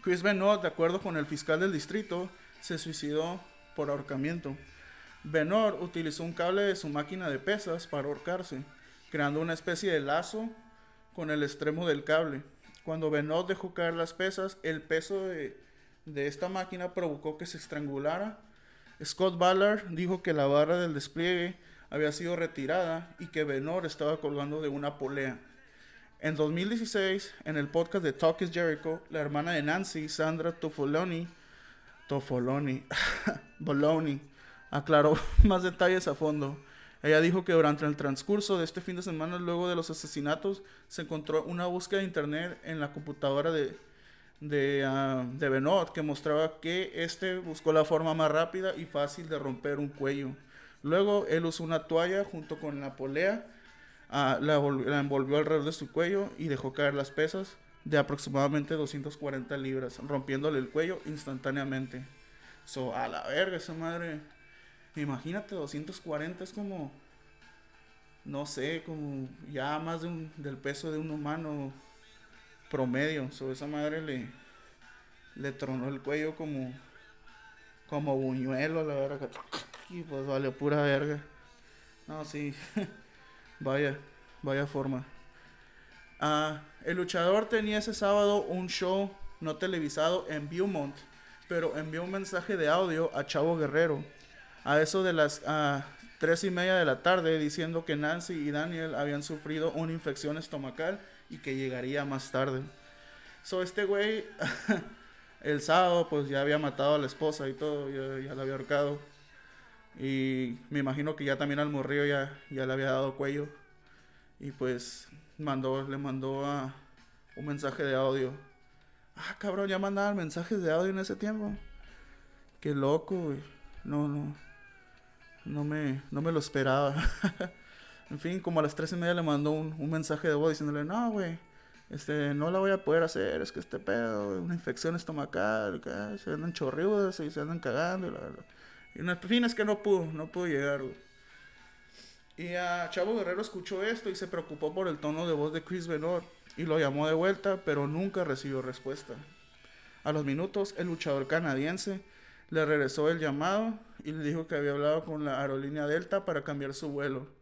Chris Benoit, de acuerdo con el fiscal del distrito, se suicidó por ahorcamiento. Benoit utilizó un cable de su máquina de pesas para ahorcarse, creando una especie de lazo con el extremo del cable. Cuando Benoit dejó caer las pesas, el peso de de esta máquina provocó que se estrangulara. Scott Ballard dijo que la barra del despliegue había sido retirada y que Benor estaba colgando de una polea. En 2016, en el podcast de Talk is Jericho, la hermana de Nancy, Sandra Tofoloni, Tofoloni, Bologna, aclaró más detalles a fondo. Ella dijo que durante el transcurso de este fin de semana, luego de los asesinatos, se encontró una búsqueda de internet en la computadora de de, uh, de Benoit que mostraba que este buscó la forma más rápida y fácil de romper un cuello. Luego él usó una toalla junto con la polea, uh, la, envolvió alrededor de su cuello y dejó caer las pesas de aproximadamente 240 libras, rompiéndole el cuello instantáneamente. So, a la verga, esa madre. Imagínate, 240 es como, no sé, como ya más de un, del peso de un humano promedio. So, esa madre le, le tronó el cuello como, como buñuelo, la verga. Y pues vale, pura verga. No, sí. vaya, vaya forma. Ah, el luchador tenía ese sábado un show no televisado en Beaumont, pero envió un mensaje de audio a Chavo Guerrero a eso de las uh, tres y media de la tarde diciendo que Nancy y Daniel habían sufrido una infección estomacal y que llegaría más tarde. So, este güey, el sábado, pues ya había matado a la esposa y todo, ya, ya la había ahorcado. Y me imagino que ya también al morrillo ya, ya le había dado cuello. Y pues mandó, le mandó a un mensaje de audio. Ah, cabrón, ya mandaban mensajes de audio en ese tiempo. Qué loco. No, no. No me, no me lo esperaba. En fin, como a las tres y media le mandó un, un mensaje de voz diciéndole, no, güey, este, no la voy a poder hacer, es que este pedo, una infección estomacal, se andan chorriudas y se andan cagando, y la verdad. Y en fin, es que no pudo, no pudo llegar. Y a Chavo Guerrero escuchó esto y se preocupó por el tono de voz de Chris Benoit y lo llamó de vuelta, pero nunca recibió respuesta. A los minutos, el luchador canadiense le regresó el llamado y le dijo que había hablado con la aerolínea Delta para cambiar su vuelo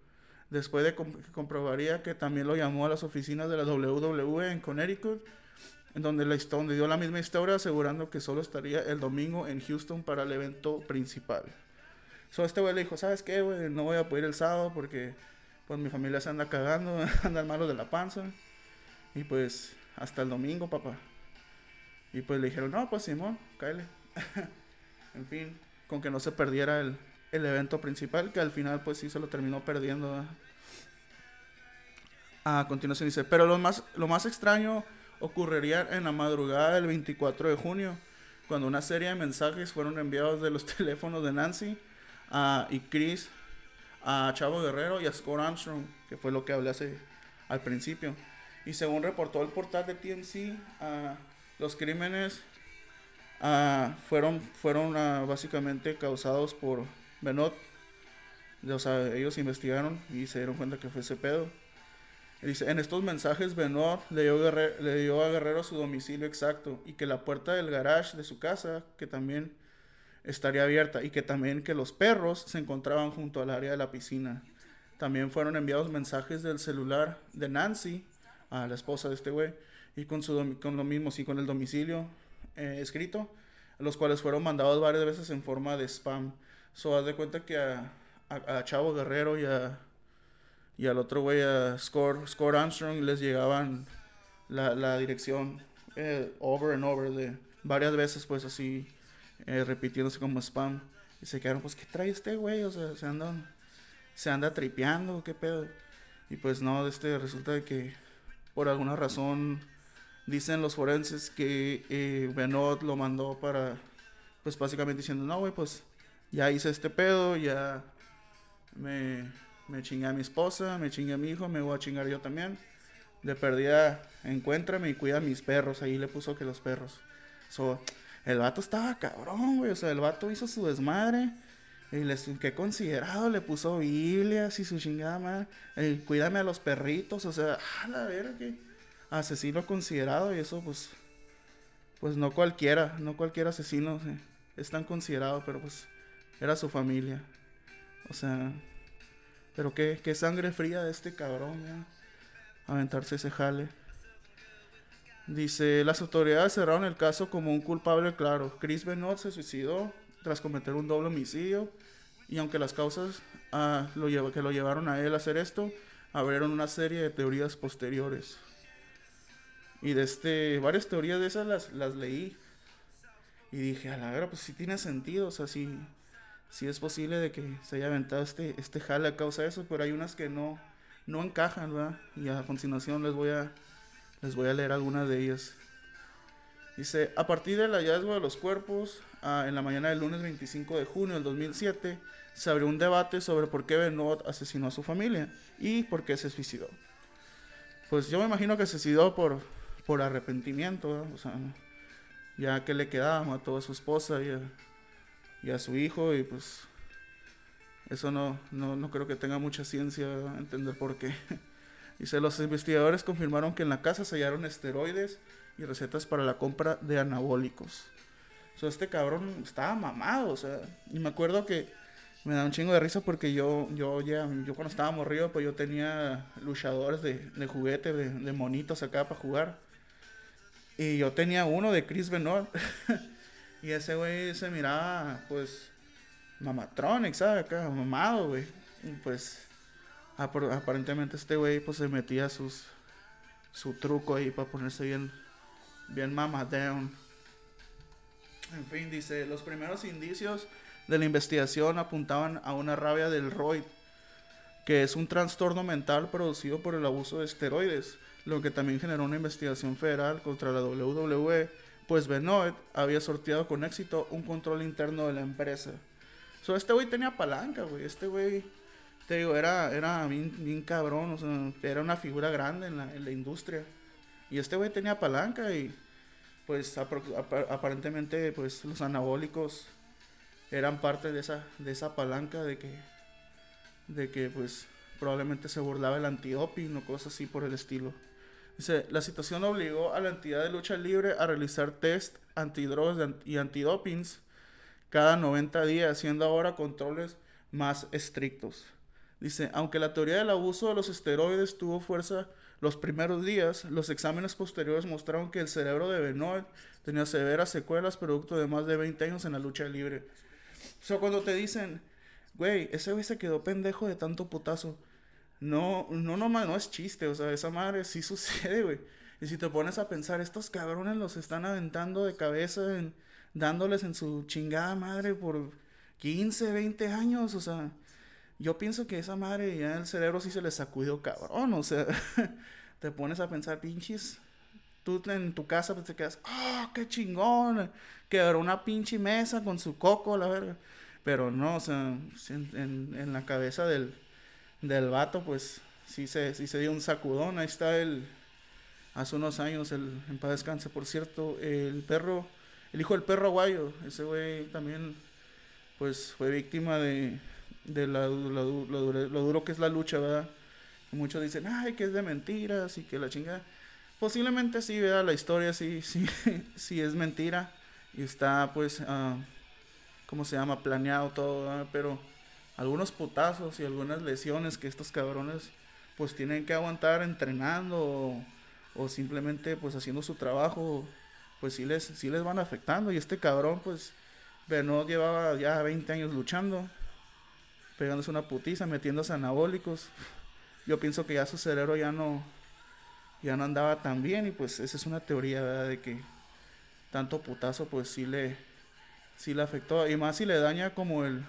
después de que comprobaría que también lo llamó a las oficinas de la WWE en Connecticut, en donde, la, donde dio la misma historia asegurando que solo estaría el domingo en Houston para el evento principal. So, este güey le dijo, ¿sabes qué, güey? No voy a poder ir el sábado porque pues mi familia se anda cagando, anda malo de la panza. Y pues hasta el domingo, papá. Y pues le dijeron, no, pues Simón, cáele. en fin, con que no se perdiera el, el evento principal, que al final pues sí se lo terminó perdiendo. A continuación dice, pero lo más, lo más extraño ocurriría en la madrugada del 24 de junio, cuando una serie de mensajes fueron enviados de los teléfonos de Nancy y Chris a Chavo Guerrero y a Scott Armstrong, que fue lo que hablé al principio. Y según reportó el portal de TMC, los crímenes fueron, fueron básicamente causados por Benot O sea, ellos investigaron y se dieron cuenta que fue ese pedo. Dice, en estos mensajes dio, le dio a Guerrero su domicilio exacto y que la puerta del garage de su casa, que también estaría abierta y que también que los perros se encontraban junto al área de la piscina. También fueron enviados mensajes del celular de Nancy, a la esposa de este güey, y con, su con lo mismo, sí, con el domicilio eh, escrito, los cuales fueron mandados varias veces en forma de spam. So, haz de cuenta que a, a, Chavo Guerrero y, a, y al otro güey, a Score, Score Armstrong, les llegaban la, la dirección eh, over and over de varias veces, pues así, eh, repitiéndose como spam. Y se quedaron, pues, ¿qué trae este güey? O sea, se andan, se anda tripeando, ¿qué pedo? Y pues no, este resulta que por alguna razón dicen los forenses que eh, Benot lo mandó para, pues básicamente diciendo, no, güey, pues ya hice este pedo, ya me, me chingué a mi esposa, me chingué a mi hijo, me voy a chingar yo también. De perdida, encuéntrame y cuida a mis perros. Ahí le puso que los perros. So, el vato estaba cabrón, güey. O sea, el vato hizo su desmadre. Y les, qué considerado, le puso Biblias y su chingada madre. cuídame a los perritos, o sea, a la verga, que asesino considerado y eso, pues, pues no cualquiera, no cualquier asesino es tan considerado, pero pues era su familia. O sea, pero qué, qué sangre fría de este cabrón, ya. Aventarse ese jale. Dice, las autoridades cerraron el caso como un culpable claro. Chris Benoit se suicidó tras cometer un doble homicidio y aunque las causas ah, que lo llevaron a él a hacer esto, abrieron una serie de teorías posteriores. Y de este, varias teorías de esas las, las leí. Y dije, a la verdad, pues sí tiene sentido. O sea, sí, sí es posible de que se haya aventado este, este jale a causa de eso, pero hay unas que no, no encajan, ¿verdad? Y a continuación les voy a, les voy a leer algunas de ellas. Dice, a partir del hallazgo de los cuerpos, ah, en la mañana del lunes 25 de junio del 2007, se abrió un debate sobre por qué Benoit asesinó a su familia y por qué se suicidó. Pues yo me imagino que se suicidó por, por arrepentimiento, o sea, ya que le quedaba, mató a su esposa y y a su hijo y pues eso no, no, no creo que tenga mucha ciencia entender por qué. Dice, los investigadores confirmaron que en la casa se hallaron esteroides y recetas para la compra de anabólicos. O este cabrón estaba mamado, o sea, y me acuerdo que me da un chingo de risa porque yo, yo ya, yo cuando estaba morrido, pues yo tenía luchadores de, de juguete, de, de monitos acá para jugar. Y yo tenía uno de Chris Benoit. y ese güey se miraba, pues, mamatronic, ¿sabes? Mamado, güey. Y pues, aparentemente este güey, pues, se metía sus, su truco ahí para ponerse bien, bien down. En fin, dice, los primeros indicios de la investigación apuntaban a una rabia del Roid, que es un trastorno mental producido por el abuso de esteroides lo que también generó una investigación federal contra la WWE, pues Benoit había sorteado con éxito un control interno de la empresa. So, este güey tenía palanca, güey. Este güey, te digo, era, era bien, cabrón, o sea, era una figura grande en la, en la industria. Y este güey tenía palanca y pues aparentemente pues los anabólicos eran parte de esa, de esa palanca de que, de que pues probablemente se burlaba el antidoping o cosas así por el estilo. Dice, la situación obligó a la entidad de lucha libre a realizar test antidrogas y antidopings cada 90 días, haciendo ahora controles más estrictos. Dice, aunque la teoría del abuso de los esteroides tuvo fuerza los primeros días, los exámenes posteriores mostraron que el cerebro de Benoit tenía severas secuelas producto de más de 20 años en la lucha libre. O sea, cuando te dicen, güey, ese güey se quedó pendejo de tanto putazo no, no, no, no es chiste, o sea, esa madre sí sucede, güey. Y si te pones a pensar, estos cabrones los están aventando de cabeza, en, dándoles en su chingada madre por 15, 20 años, o sea, yo pienso que esa madre ya el cerebro sí se le sacudió cabrón, o sea, te pones a pensar, pinches, tú en tu casa pues te quedas, ah, qué chingón, quebró una pinche mesa con su coco, la verga. Pero no, o sea, en, en la cabeza del, del vato, pues sí se, sí se dio un sacudón. Ahí está el, hace unos años, el, en paz descanse, por cierto, el perro, el hijo del perro aguayo, ese güey también, pues fue víctima de, de la, lo, duro, que es la lucha, ¿verdad? muchos dicen, ay, que es de mentiras y que la chingada. Posiblemente sí, vea la historia sí, sí, sí es mentira y está pues, uh, ¿cómo se llama? Planeado todo, pero algunos putazos y algunas lesiones que estos cabrones pues tienen que aguantar entrenando o, simplemente pues haciendo su trabajo, pues sí les, sí les van afectando. Y este cabrón pues Bernard llevaba ya 20 años luchando, pegándose una putiza, metiéndose anabólicos. Yo pienso que ya su cerebro ya no, ya no andaba tan bien y pues esa es una teoría de que tanto putazo pues sí le, sí le afectó. Y más si le daña como el,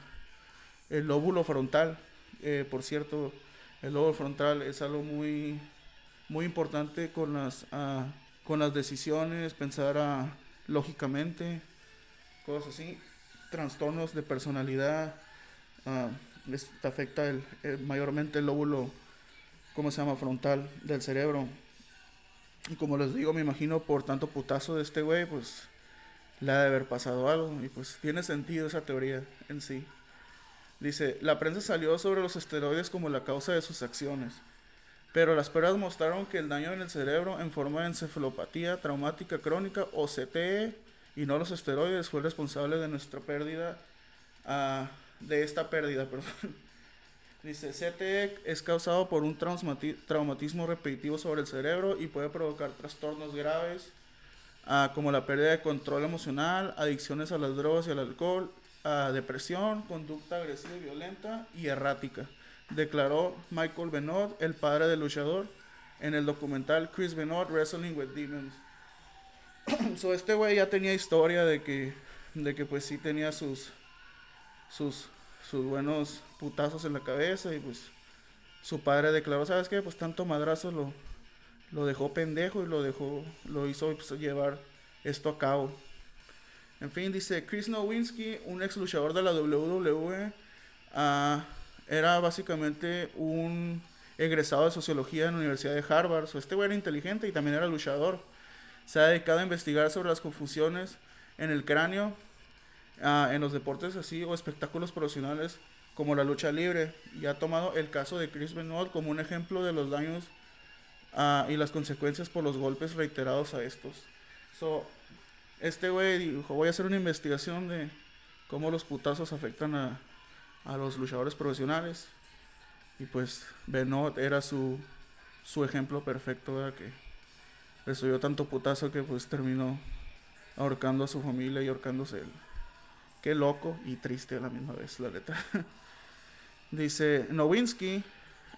el lóbulo frontal. Eh, por cierto, el lóbulo frontal es algo muy, muy importante con las, ah, con las decisiones, pensar ah, lógicamente, cosas así, trastornos de personalidad, uh, afecta el, mayormente el lóbulo, ¿cómo se llama?, frontal del cerebro. Y como les digo, me imagino por tanto putazo de este güey, pues le ha de haber pasado algo. Y pues tiene sentido esa teoría en sí. Dice, la prensa salió sobre los esteroides como la causa de sus acciones. Pero las pruebas mostraron que el daño en el cerebro en forma de encefalopatía traumática crónica o CTE y no los esteroides fue responsable de nuestra pérdida, uh, de esta pérdida, perdón. Dice, CTE es causado por un traumatismo repetitivo sobre el cerebro y puede provocar trastornos graves uh, como la pérdida de control emocional, adicciones a las drogas y al alcohol, depresión, conducta agresiva y violenta y errática, declaró Michael Benoit, el padre del luchador, en el documental Chris Benoit Wrestling with Demons. so este güey ya tenía historia de que, de que pues sí tenía sus, sus sus buenos putazos en la cabeza y pues su padre declaró, ¿sabes qué? Pues tanto madrazo lo, lo dejó pendejo y lo dejó, lo hizo pues, llevar esto a cabo. En fin, dice Chris Nowinski, un ex luchador de la WWE, ah, era básicamente un egresado de sociología en la Universidad de Harvard. este güey era inteligente y también era luchador. Se ha dedicado a investigar sobre las confusiones en el cráneo Ah, en los deportes así o espectáculos profesionales como la lucha libre y ha tomado el caso de Chris Benoit como un ejemplo de los daños ah, y las consecuencias por los golpes reiterados a estos. So, este güey dijo, voy a hacer una investigación de cómo los putazos afectan a, a los luchadores profesionales. Y pues Benoit era su, su ejemplo perfecto, ¿verdad? que recibió tanto putazo que pues terminó ahorcando a su familia y ahorcándose él. Qué loco y triste a la misma vez, la letra. Dice, Nowinski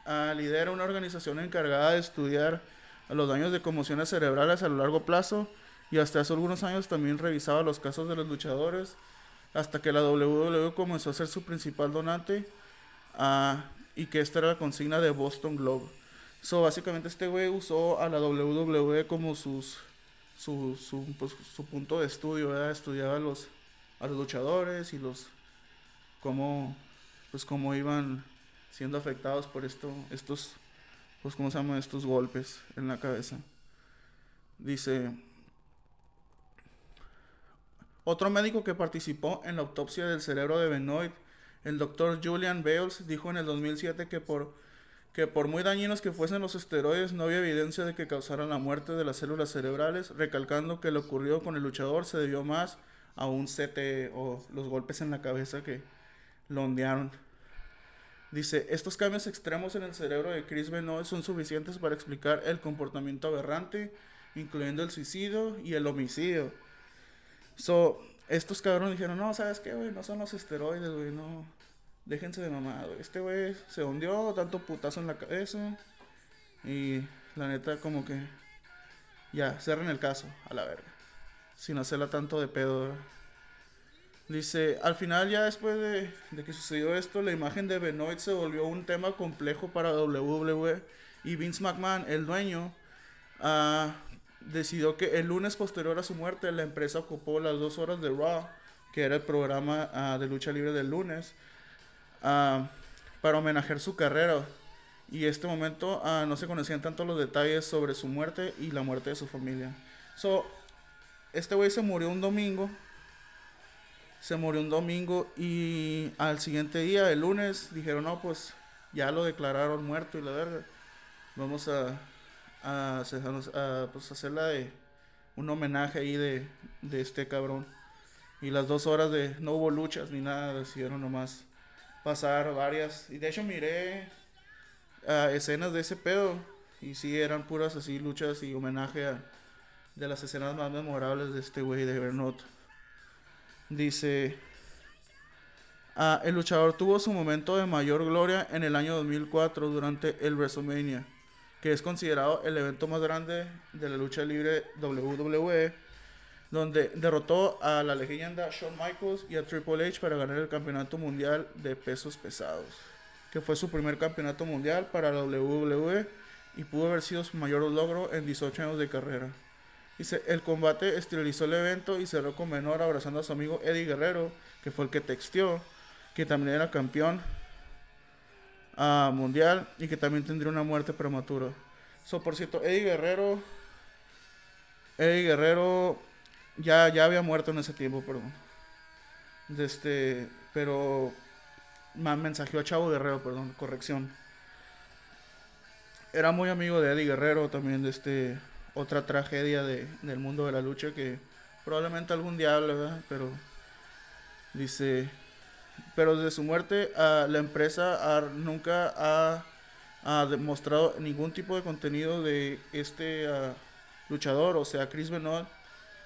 uh, lidera una organización encargada de estudiar los daños de conmociones cerebrales a lo largo plazo y hasta hace algunos años también revisaba los casos de los luchadores hasta que la WWE comenzó a ser su principal donante uh, y que esta era la consigna de Boston Globe. So, básicamente este güey usó a la WWE como sus, su, su, pues, su punto de estudio, ¿verdad? estudiaba los, a los luchadores y los cómo pues cómo iban siendo afectados por esto estos pues cómo se llaman estos golpes en la cabeza dice otro médico que participó en la autopsia del cerebro de Benoit el doctor Julian Bales dijo en el 2007 que por que por muy dañinos que fuesen los esteroides no había evidencia de que causaran la muerte de las células cerebrales, recalcando que lo ocurrido con el luchador se debió más a un CT o los golpes en la cabeza que lo ondearon. Dice, estos cambios extremos en el cerebro de Chris Benoit son suficientes para explicar el comportamiento aberrante, incluyendo el suicidio y el homicidio. So, estos cabrones dijeron, no, ¿sabes qué, güey? No son los esteroides, güey, no. Déjense de mamado. Este güey se hundió, tanto putazo en la cabeza. Y la neta, como que... Ya, cierren el caso, a la verga sin hacerla tanto de pedo. Dice, al final ya después de, que sucedió esto, la imagen de Benoit se volvió un tema complejo para WWE y Vince McMahon, el dueño, uh, decidió que el lunes posterior a su muerte la empresa ocupó las dos horas de Raw, que era el programa ah, de lucha libre del lunes, ah, para homenajear su carrera. Y en este momento no se conocían tanto los detalles sobre su muerte y la muerte de su familia. So, este güey se murió un domingo. Se murió un domingo y al siguiente día, el lunes, dijeron, no, pues ya lo declararon muerto y la verga. Vamos a, a, pues, hacerla de un homenaje ahí de, de este cabrón. Y las dos horas de no hubo luchas ni nada, decidieron nomás pasar varias. Y de hecho miré uh, escenas de ese pedo. Y sí, eran puras así luchas y homenaje a de las escenas más memorables de este güey de Bernot. Dice, ah, el luchador tuvo su momento de mayor gloria en el año 2004 durante el WrestleMania, que es considerado el evento más grande de la lucha libre WWE, donde derrotó a la leyenda Shawn Michaels y a Triple H para ganar el campeonato mundial de pesos pesados, que fue su primer campeonato mundial para la WWE y pudo haber sido su mayor logro en 18 años de carrera. Dice, el combate esterilizó el evento y cerró con menor abrazando a su amigo Eddie Guerrero, que fue el que texteó, que también era campeón uh, mundial y que también tendría una muerte prematura. So, por cierto, Eddie Guerrero, Eddie Guerrero ya, ya había muerto en ese tiempo, perdón. este, pero mensajeó a Chavo Guerrero, perdón, corrección era muy amigo de Eddie Guerrero, también de este otra tragedia de, del mundo de la lucha que probablemente algún día ¿verdad? Pero dice, pero desde su muerte la empresa nunca ha, demostrado ningún tipo de contenido de este luchador, o sea, Chris Benoit.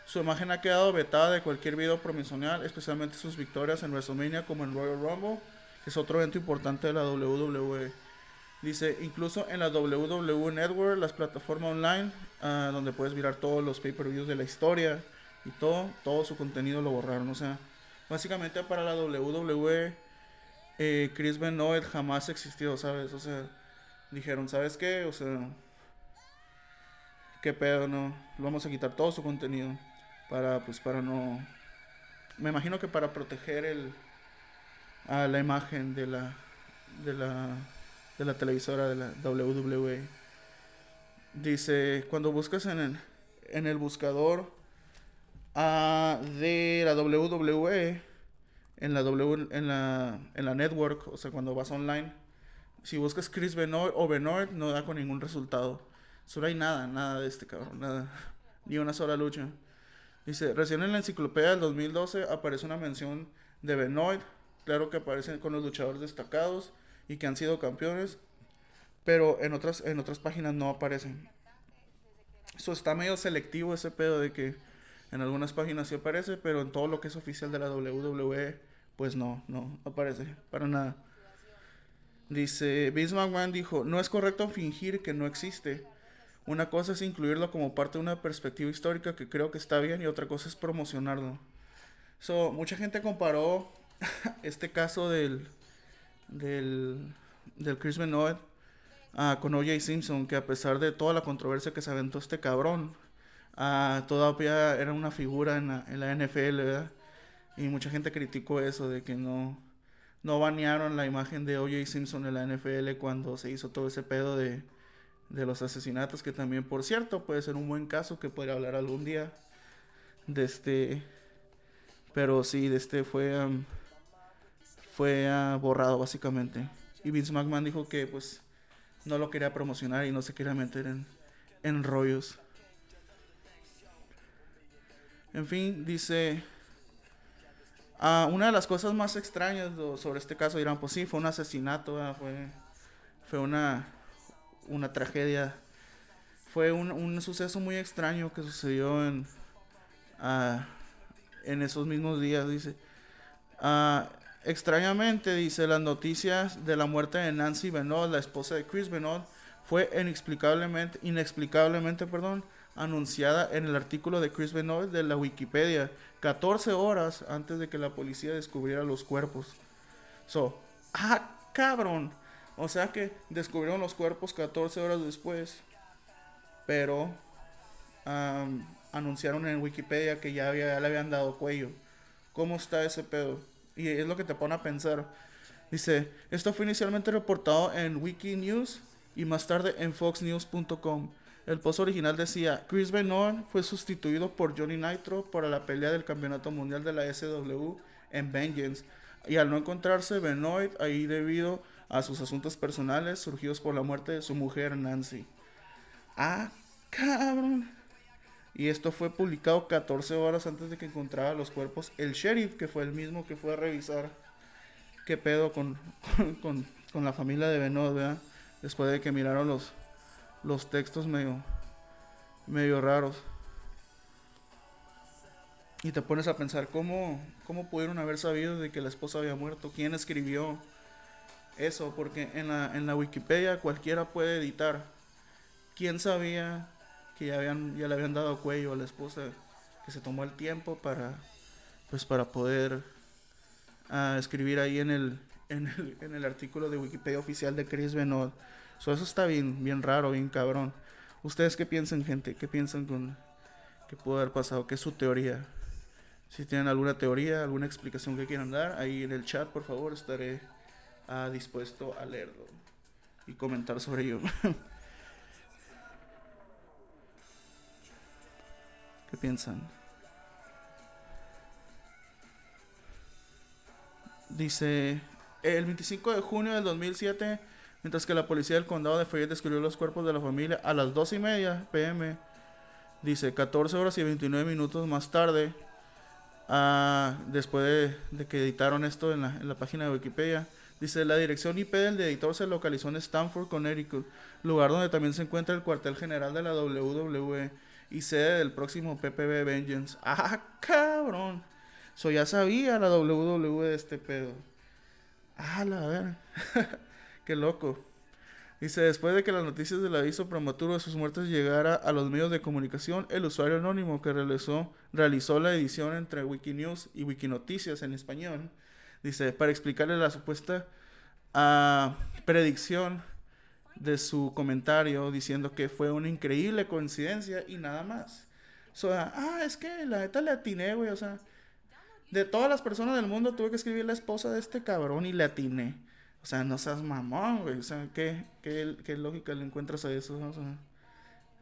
Su imagen ha quedado vetada de cualquier video promocional, especialmente sus victorias en WrestleMania como en Royal Rumble, que es otro evento importante de la WWE. Dice, incluso en la WWE Network, las plataformas online, ah, donde puedes mirar todos los pay-per-views de la historia y todo, todo su contenido lo borraron. O sea, básicamente para la WWE, eh, Chris Benoit jamás existió, ¿sabes? O sea, dijeron, ¿sabes qué? O sea, qué pedo, ¿no? Vamos a quitar todo su contenido para, pues, para no... Me imagino que para proteger el, a la imagen de la, de la de la televisora de la WWE. Dice, cuando buscas en el, en el buscador uh, de la WWE, en la, w, en, la, en la network, o sea, cuando vas online, si buscas Chris Benoit o Benoit, no da con ningún resultado. Solo hay nada, nada de este cabrón, nada. Ni una sola lucha. Dice, recién en la enciclopedia del 2012 aparece una mención de Benoit. Claro que aparecen con los luchadores destacados y que han sido campeones, pero en otras, en otras páginas no aparecen. Eso está medio selectivo ese pedo de que en algunas páginas sí aparece, pero en todo lo que es oficial de la WWE, pues no, no aparece para nada. Dice, Vince McMahon dijo, no es correcto fingir que no existe. Una cosa es incluirlo como parte de una perspectiva histórica que creo que está bien y otra cosa es promocionarlo. So, mucha gente comparó este caso del, del, del Chris Benoit uh, con O.J. Simpson, que a pesar de toda la controversia que se aventó este cabrón, uh, todavía era una figura en la, en la NFL, ¿verdad? Y mucha gente criticó eso, de que no, no banearon la imagen de O.J. Simpson en la NFL cuando se hizo todo ese pedo de, de los asesinatos, que también, por cierto, puede ser un buen caso que podría hablar algún día. De este. Pero sí, de este fue. Um, fue uh, borrado básicamente. Y Vince McMahon dijo que pues no lo quería promocionar y no se quería meter en, en rollos. En fin, dice... Uh, una de las cosas más extrañas sobre este caso dirán, pues sí, fue un asesinato, fue, una, una tragedia. Fue un, un suceso muy extraño que sucedió en, uh, en esos mismos días, dice. Uh, Extrañamente, dice, las noticias de la muerte de Nancy Benoit, la esposa de Chris Benoit, fue inexplicablemente, inexplicablemente perdón, anunciada en el artículo de Chris Benoit de la Wikipedia, 14 horas antes de que la policía descubriera los cuerpos. So, ah, cabrón. O sea que descubrieron los cuerpos 14 horas después, pero anunciaron en Wikipedia que ya, había, ya le habían dado cuello. ¿Cómo está ese pedo? Y es lo que te pone a pensar. Dice, esto fue inicialmente reportado en Wikinews y más tarde en foxnews.com. El post original decía, Chris Benoit fue sustituido por Johnny Nitro para la pelea del Campeonato Mundial de la SW en Vengeance. Y al no encontrarse Benoit ahí debido a sus asuntos personales surgidos por la muerte de su mujer Nancy. Ah, cabrón. Y esto fue publicado 14 horas antes de que encontrara los cuerpos el sheriff, que fue el mismo que fue a revisar qué pedo con, con, con la familia de Benoit, ¿verdad? Después de que miraron los, los textos medio, medio raros. Y te pones a pensar cómo, cómo pudieron haber sabido de que la esposa había muerto, quién escribió eso, porque en la, en la Wikipedia cualquiera puede editar. ¿Quién sabía que ya, habían, ya le habían dado cuello a la esposa que se tomó el tiempo para, pues para poder ah, escribir ahí en el, en el, en el artículo de Wikipedia oficial de Chris Benoit? Eso está bien, bien raro, bien cabrón. ¿Ustedes qué piensan, gente? ¿Qué piensan con que pudo haber pasado? ¿Qué es su teoría? Si tienen alguna teoría, alguna explicación que quieran dar, ahí en el chat, por favor, estaré ah, dispuesto a leerlo y comentar sobre ello. ¿Qué piensan? Dice, el 25 de junio del 2007, mientras que la policía del condado de Fayette descubrió los cuerpos de la familia a las 2 y media pm, dice 14 horas y 29 minutos más tarde, Ah, después de, que editaron esto en la, en la, página de Wikipedia. Dice, la dirección IP del editor se localizó en Stanford, Connecticut, lugar donde también se encuentra el cuartel general de la WWE y sede del próximo PPB Vengeance. ¡Ah, cabrón! So ya sabía la WWE de este pedo. ¡Ah, la ver! ¡Qué loco! Dice, después de que las noticias del aviso prematuro de sus muertes llegara a los medios de comunicación, el usuario anónimo que realizó, la edición entre Wikinews y Wikinoticias en español, dice, para explicarle la supuesta uh, predicción de su comentario diciendo que fue una increíble coincidencia y nada más. So, ah, es que la neta le atiné, güey, o sea, de todas las personas del mundo tuve que escribir la esposa de este cabrón y le atiné. O sea, no seas mamón, güey. O sea, ¿qué, qué, lógica le encuentras a eso?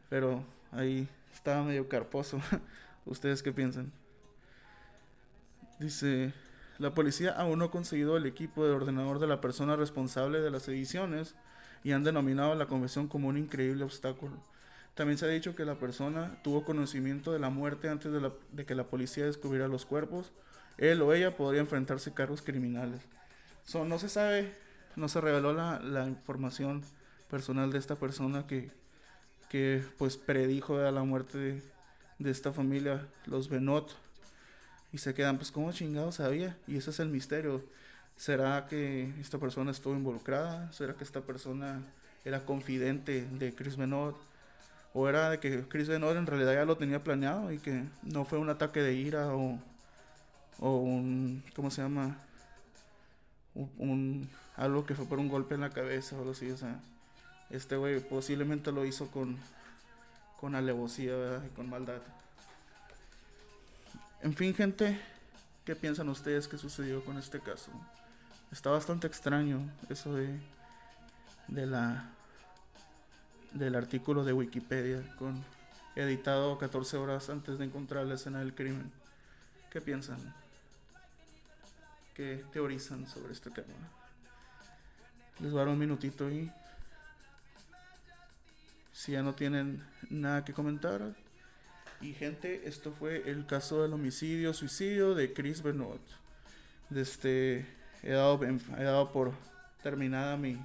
pero ahí estaba medio carposo. ¿Ustedes qué piensan? Dice, la policía aún no ha conseguido el equipo de ordenador de la persona responsable de las ediciones y han denominado la convención como un increíble obstáculo. También se ha dicho que la persona tuvo conocimiento de la muerte antes de, de que la policía descubriera los cuerpos. Él o ella podría enfrentarse cargos criminales. So, no se sabe no se reveló la, la información personal de esta persona que, que pues predijo la muerte de, de, esta familia, los Benot. Y se quedan, pues, ¿cómo chingado sabía? Y ese es el misterio. ¿Será que esta persona estuvo involucrada? ¿Será que esta persona era confidente de Chris Benot? ¿O era de que Chris Benot en realidad ya lo tenía planeado y que no fue un ataque de ira o, o un, ¿cómo se llama? un, algo que fue por un golpe en la cabeza o algo así, o sea, este güey posiblemente lo hizo con, con alevosía, ¿verdad? Y con maldad. En fin, gente, ¿qué piensan ustedes que sucedió con este caso? Está bastante extraño eso de, de la del artículo de Wikipedia con editado 14 horas antes de encontrar la escena del crimen. ¿Qué piensan? ¿Qué teorizan sobre este tema? Les voy a dar un minutito y si ya no tienen nada que comentar. Y gente, esto fue el caso del homicidio, suicidio de Chris Benoit. Desde, este, he, dado, he dado por terminada mi,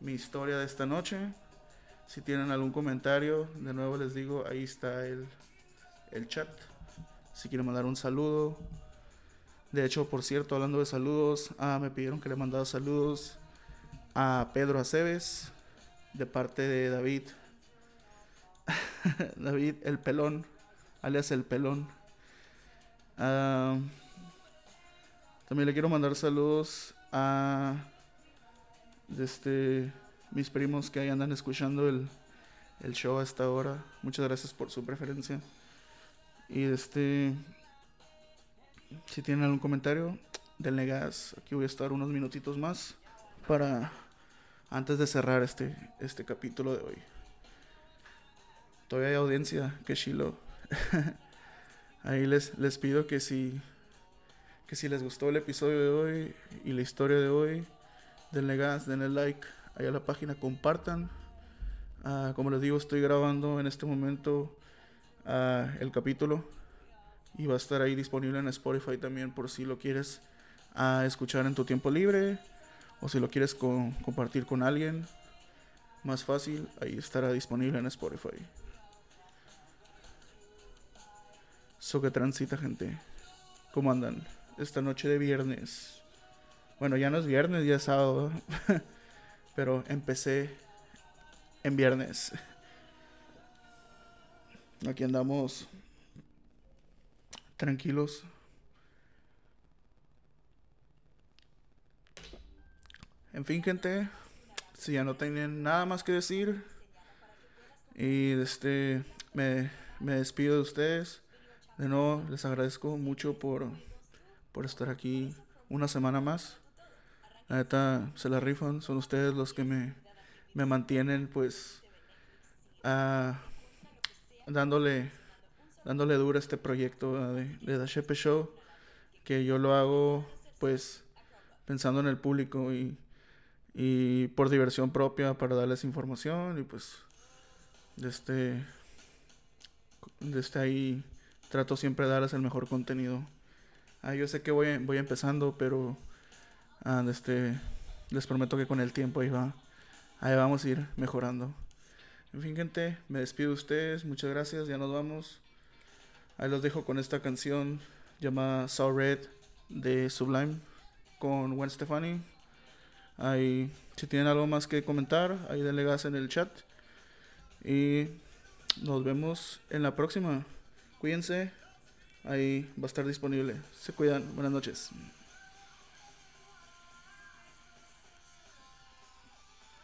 mi historia de esta noche. Si tienen algún comentario, de nuevo les digo, ahí está el, el chat. Si quieren mandar un saludo. De hecho, por cierto, hablando de saludos, ah, me pidieron que le mandara saludos a Pedro Aceves de parte de David. David el pelón, alias el pelón. Ah, también le quiero mandar saludos a este, mis primos que ahí andan escuchando el, el show hasta ahora. Muchas gracias por su preferencia. Y este, si tienen algún comentario, denle gas. Aquí voy a estar unos minutitos más para antes de cerrar este, este capítulo de hoy. Todavía hay audiencia, que chilo. Ahí les, les pido que si que si les gustó el episodio de hoy y la historia de hoy, denle gas, denle like ahí a la página, compartan. Ah, como les digo, estoy grabando en este momento ah, el capítulo y va a estar ahí disponible en Spotify también por si lo quieres ah, escuchar en tu tiempo libre o si lo quieres compartir con alguien. Más fácil, ahí estará disponible en Spotify. So que transita gente. ¿Cómo andan? Esta noche de viernes. Bueno, ya no es viernes, ya es sábado. Pero empecé en viernes. Aquí andamos tranquilos. En fin, gente, si ya no tienen nada más que decir, y este, me, me despido de ustedes. De nuevo, les agradezco mucho por, por estar aquí una semana más. La neta, se la rifan, son ustedes los que me, me mantienen, pues, dándole, dándole duro a este proyecto de, de The Show, que yo lo hago, pues, pensando en el público y y por diversión propia para darles información y pues desde, desde ahí trato siempre de darles el mejor contenido. Ah, yo sé que voy, voy empezando, pero ah, este, les prometo que con el tiempo ahí, va, ahí vamos a ir mejorando. En fin, gente, me despido de ustedes. Muchas gracias, ya nos vamos. Ahí los dejo con esta canción llamada Saw Red de Sublime con Gwen Stefani. Ahí, si tienen algo más que comentar, ahí denle gas en el chat. Y nos vemos en la próxima. Cuídense. Ahí va a estar disponible. Se cuidan. Buenas noches.